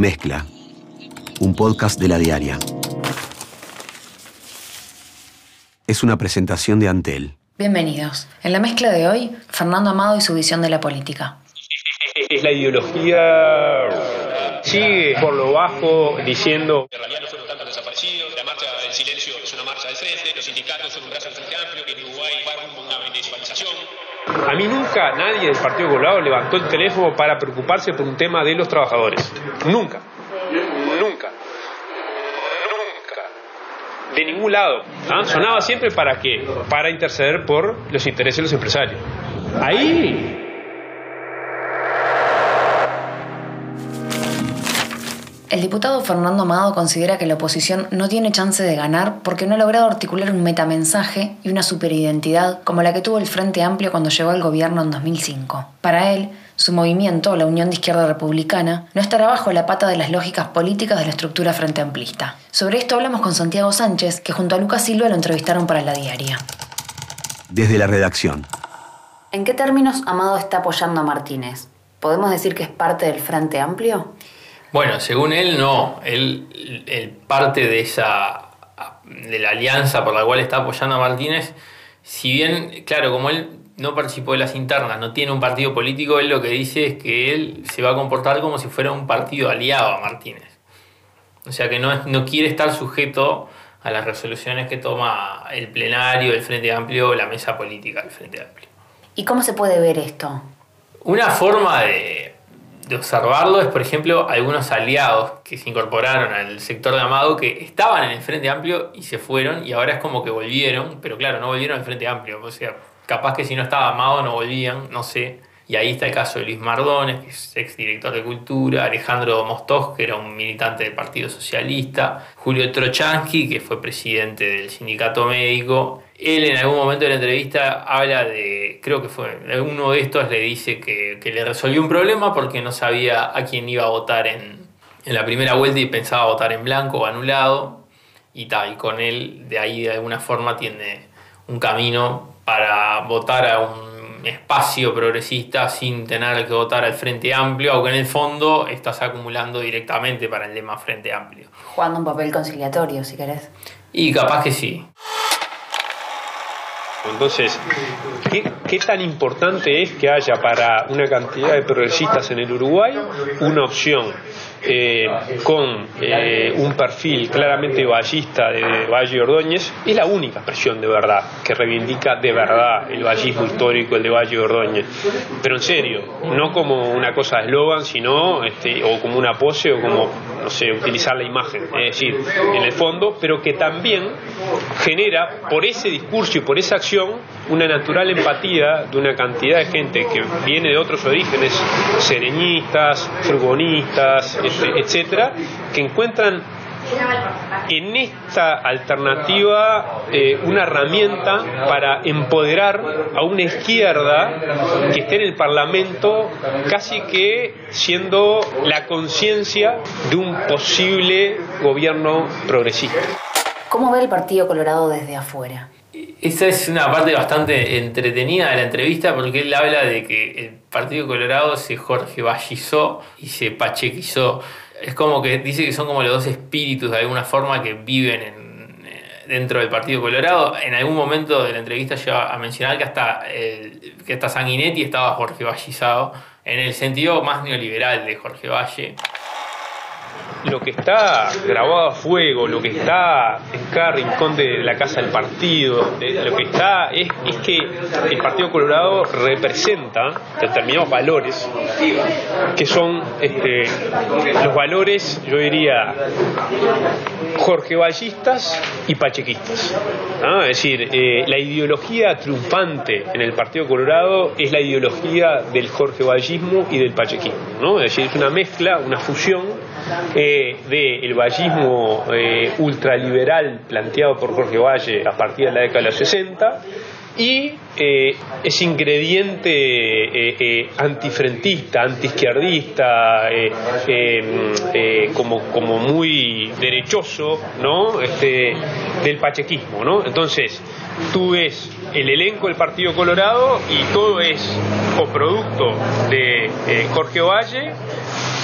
Mezcla, un podcast de la diaria. Es una presentación de Antel. Bienvenidos. En la mezcla de hoy, Fernando Amado y su visión de la política. Es la ideología sigue por lo bajo diciendo En realidad no fueron tantos desaparecidos, la marcha del silencio es una marcha del frente, los sindicatos son un brazo del frente amplio, que en Uruguay va rumbo a una municipalización. A mí nunca nadie del Partido Colorado levantó el teléfono para preocuparse por un tema de los trabajadores. Nunca. Nunca. Nunca. De ningún lado. ¿ah? Sonaba siempre para qué? Para interceder por los intereses de los empresarios. Ahí El diputado Fernando Amado considera que la oposición no tiene chance de ganar porque no ha logrado articular un metamensaje y una superidentidad como la que tuvo el Frente Amplio cuando llegó al gobierno en 2005. Para él, su movimiento, la Unión de Izquierda Republicana, no estará bajo la pata de las lógicas políticas de la estructura frente amplista. Sobre esto hablamos con Santiago Sánchez, que junto a Lucas Silva lo entrevistaron para la diaria. Desde la redacción. ¿En qué términos Amado está apoyando a Martínez? ¿Podemos decir que es parte del Frente Amplio? Bueno, según él no, él, él parte de esa de la alianza por la cual está apoyando a Martínez, si bien, claro, como él no participó de las internas, no tiene un partido político, él lo que dice es que él se va a comportar como si fuera un partido aliado a Martínez. O sea que no, no quiere estar sujeto a las resoluciones que toma el plenario, el Frente Amplio o la mesa política del Frente Amplio. ¿Y cómo se puede ver esto? Una forma de, de observarlo es, por ejemplo, algunos aliados que se incorporaron al sector de Amado que estaban en el Frente Amplio y se fueron y ahora es como que volvieron, pero claro, no volvieron al Frente Amplio. O sea, capaz que si no estaba Amado no volvían, no sé. Y ahí está el caso de Luis Mardones, que es exdirector de Cultura, Alejandro Mostos, que era un militante del Partido Socialista, Julio Trochansky, que fue presidente del Sindicato Médico. Él en algún momento de la entrevista habla de, creo que fue, uno de estos le dice que, que le resolvió un problema porque no sabía a quién iba a votar en, en la primera vuelta y pensaba votar en blanco o anulado. Y tal, y con él de ahí de alguna forma tiene un camino para votar a un espacio progresista sin tener que votar al Frente Amplio, aunque en el fondo estás acumulando directamente para el lema Frente Amplio. Jugando un papel conciliatorio, si querés. Y capaz que sí. Entonces, ¿qué, qué tan importante es que haya para una cantidad de progresistas en el Uruguay una opción eh, con eh, un perfil claramente vallista de Valle Ordóñez? Es la única expresión de verdad que reivindica de verdad el vallismo histórico, el de Valle Ordóñez. Pero en serio, no como una cosa de eslogan, sino este, o como una pose o como, no sé, utilizar la imagen. Es decir, en el fondo, pero que también genera por ese discurso y por esa acción una natural empatía de una cantidad de gente que viene de otros orígenes, sereñistas, furgonistas, etcétera, que encuentran en esta alternativa eh, una herramienta para empoderar a una izquierda que esté en el Parlamento casi que siendo la conciencia de un posible gobierno progresista. ¿Cómo ve el Partido Colorado desde afuera? Esa es una parte bastante entretenida de la entrevista porque él habla de que el Partido Colorado se Jorge Vallizó y se pachequizó. Es como que dice que son como los dos espíritus de alguna forma que viven en- eh, dentro del Partido Colorado. En algún momento de la entrevista llega a mencionar que hasta, el- que hasta Sanguinetti estaba Jorge Vallizado en el sentido más neoliberal de Jorge Valle. Lo que está grabado a fuego, lo que está en cada rincón de la casa del partido, lo que está es, es que el Partido Colorado representa determinados valores que son este, los valores, yo diría, Jorge Vallistas y pachequistas. Es decir, eh, la ideología triunfante en el Partido Colorado es la ideología del Jorge Vallismo y del pachequismo. ¿no? Es decir, es una mezcla, una fusión eh, del vallismo eh, ultraliberal planteado por Jorge Valle a partir de la década de los 60 y eh, ese ingrediente eh, eh, antifrentista, antiizquierdista, como, como muy derechoso, ¿no? Este, del pachequismo, ¿no? Entonces, tú ves el elenco del Partido Colorado y todo es o producto de Jorge Valle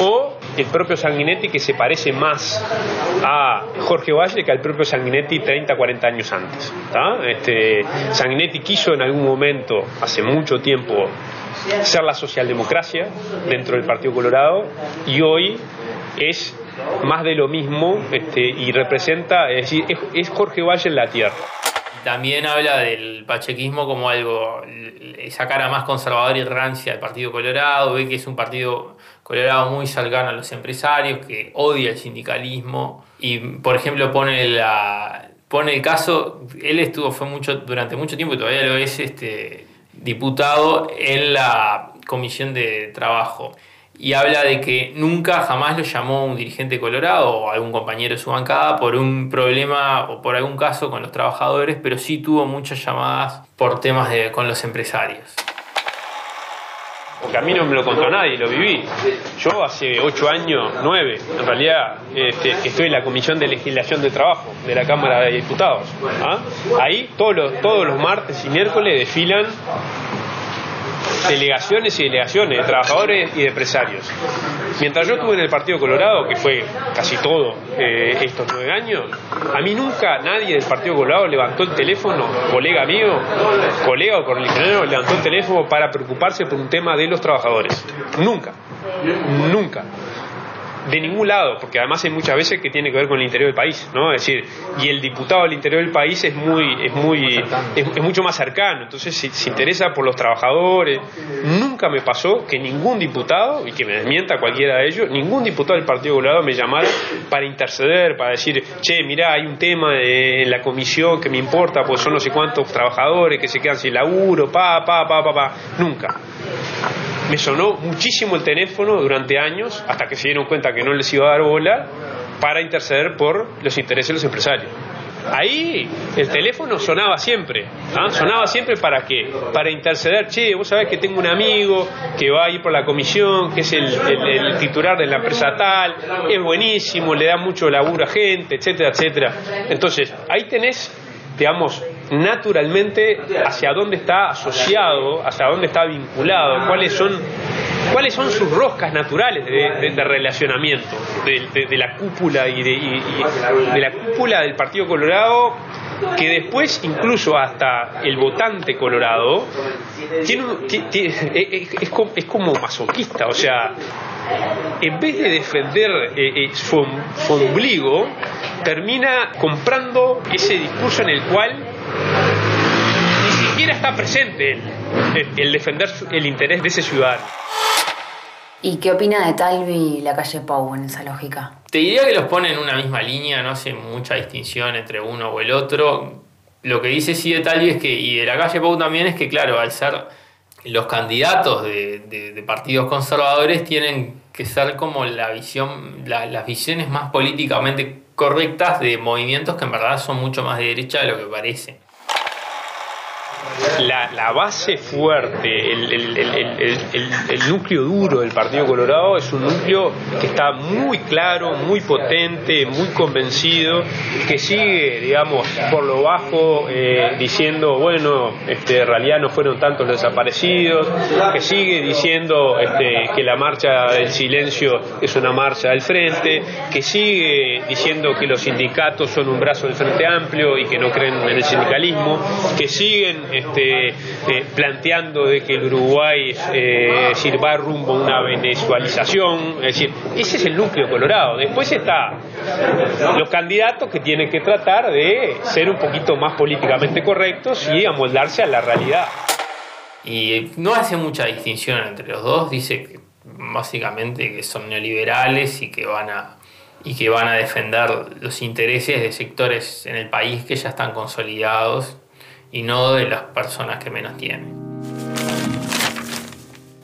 o el propio Sanguinetti que se parece más a Jorge Valle que al propio Sanguinetti 30, 40 años antes. Este, Sanguinetti quiso en algún momento, hace mucho tiempo, ser la socialdemocracia dentro del Partido Colorado y hoy es más de lo mismo este, y representa, es decir, es, Jorge Valle en la tierra. También habla del pachequismo como algo, esa cara más conservadora y rancia del Partido Colorado, ve que es un partido colorado muy cercano a los empresarios, que odia el sindicalismo. Y, por ejemplo, pone la pone el caso, él estuvo fue mucho durante mucho tiempo y todavía lo es este diputado en la Comisión de Trabajo y habla de que nunca jamás lo llamó un dirigente colorado o algún compañero de su bancada por un problema o por algún caso con los trabajadores, pero sí tuvo muchas llamadas por temas de, con los empresarios. Porque a mí no me lo contó nadie, lo viví. Yo hace ocho años, nueve, en realidad, este, estoy en la Comisión de Legislación de Trabajo de la Cámara de Diputados. ¿ah? Ahí todos los, todos los martes y miércoles desfilan delegaciones y delegaciones de trabajadores y de empresarios. Mientras yo estuve en el Partido Colorado, que fue casi todo eh, estos nueve años, a mí nunca nadie del Partido Colorado levantó el teléfono, colega mío, colega o coordinador, levantó el teléfono para preocuparse por un tema de los trabajadores. Nunca, nunca de ningún lado, porque además hay muchas veces que tiene que ver con el interior del país, ¿no? Es decir, y el diputado del interior del país es muy, es muy, es, mucho más cercano, entonces se, se, interesa por los trabajadores. Nunca me pasó que ningún diputado, y que me desmienta cualquiera de ellos, ningún diputado del Partido Colorado me llamara para interceder, para decir, che, mirá, hay un tema en la comisión que me importa, pues son no sé cuántos trabajadores que se quedan sin laburo, pa, pa, pa, pa, pa. Nunca me sonó muchísimo el teléfono durante años hasta que se dieron cuenta que no les iba a dar bola para interceder por los intereses de los empresarios. Ahí el teléfono sonaba siempre, ¿ah? sonaba siempre para qué? Para interceder, che, vos sabés que tengo un amigo que va a ir por la comisión, que es el, el titular de la empresa tal, es buenísimo, le da mucho laburo a gente, etcétera, etcétera. Entonces, ahí tenés, digamos, naturalmente hacia dónde está asociado, hacia dónde está vinculado, cuáles son cuáles son sus roscas naturales de, relacionamiento de, la cúpula y, de, la cúpula del Partido Colorado que después incluso hasta el votante colorado tiene, es, como, masoquista, o sea, en vez de defender eh, eh, su ombligo, termina comprando ese discurso en el cual ni siquiera está presente el, defender el interés de ese ciudadano. ¿Y qué opina de Talvi y la calle Pau en esa lógica? Te diría que los pone en una misma línea, no hace mucha distinción entre uno o el otro. Lo que dice sí de Talvi es que, y de la calle Pau también, es que, claro, al ser los candidatos de, partidos conservadores tienen que ser como la visión, las visiones más políticamente correctas de movimientos que en verdad son mucho más de derecha de lo que parece la, base fuerte, el, núcleo duro del Partido Colorado es un núcleo que está muy claro, muy potente, muy convencido, que sigue, digamos, por lo bajo eh, diciendo, bueno, este, en realidad no fueron tantos desaparecidos, que sigue diciendo este, que la marcha del silencio es una marcha del frente, que sigue diciendo que los sindicatos son un brazo del Frente Amplio y que no creen en el sindicalismo, que siguen este, eh, planteando de que el Uruguay eh, va rumbo a una venezualización. Es decir, ese es el núcleo colorado. Después está los candidatos que tienen que tratar de ser un poquito más políticamente correctos y amoldarse a la realidad. Y no hace mucha distinción entre los dos, dice que básicamente que son neoliberales y que van a y que van a defender los intereses de sectores en el país que ya están consolidados y no de las personas que menos tienen.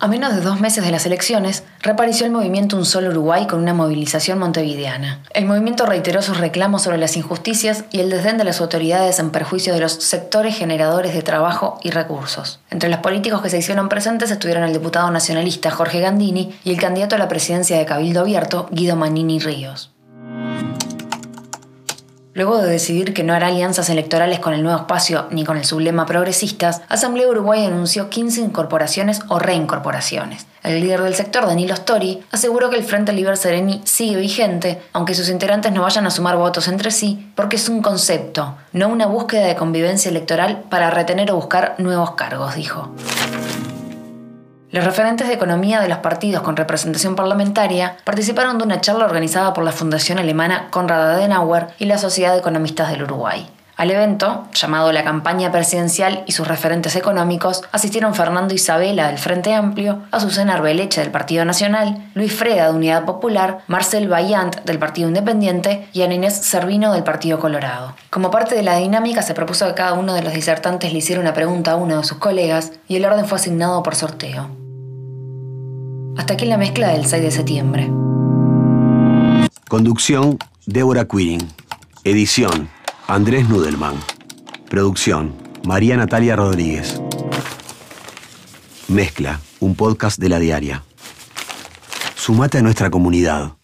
A menos de dos meses de las elecciones, reapareció el movimiento Un Solo Uruguay con una movilización montevideana. El movimiento reiteró sus reclamos sobre las injusticias y el desdén de las autoridades en perjuicio de los sectores generadores de trabajo y recursos. Entre los políticos que se hicieron presentes estuvieron el diputado nacionalista Jorge Gandini y el candidato a la presidencia de Cabildo Abierto, Guido Manini Ríos. Luego de decidir que no hará alianzas electorales con el nuevo espacio ni con el sublema progresistas, Asamblea Uruguay anunció 15 incorporaciones o reincorporaciones. El líder del sector, Danilo Stori, aseguró que el Frente Liber Sereni sigue vigente, aunque sus integrantes no vayan a sumar votos entre sí, porque es un concepto, no una búsqueda de convivencia electoral para retener o buscar nuevos cargos, dijo. Los referentes de economía de los partidos con representación parlamentaria participaron de una charla organizada por la Fundación Alemana Konrad Adenauer y la Sociedad de Economistas del Uruguay. Al evento, llamado la campaña presidencial y sus referentes económicos, asistieron Fernando Isabela del Frente Amplio, Azucena Arbeleche del Partido Nacional, Luis Freda de Unidad Popular, Marcel Bayant del Partido Independiente y Ana Inés Servino del Partido Colorado. Como parte de la dinámica se propuso que cada uno de los disertantes le hiciera una pregunta a uno de sus colegas y el orden fue asignado por sorteo. Hasta aquí la mezcla del 6 de septiembre. Conducción, Débora Quirin. Edición, Andrés Nudelman. Producción, María Natalia Rodríguez. Mezcla, un podcast de la diaria. Sumate a nuestra comunidad.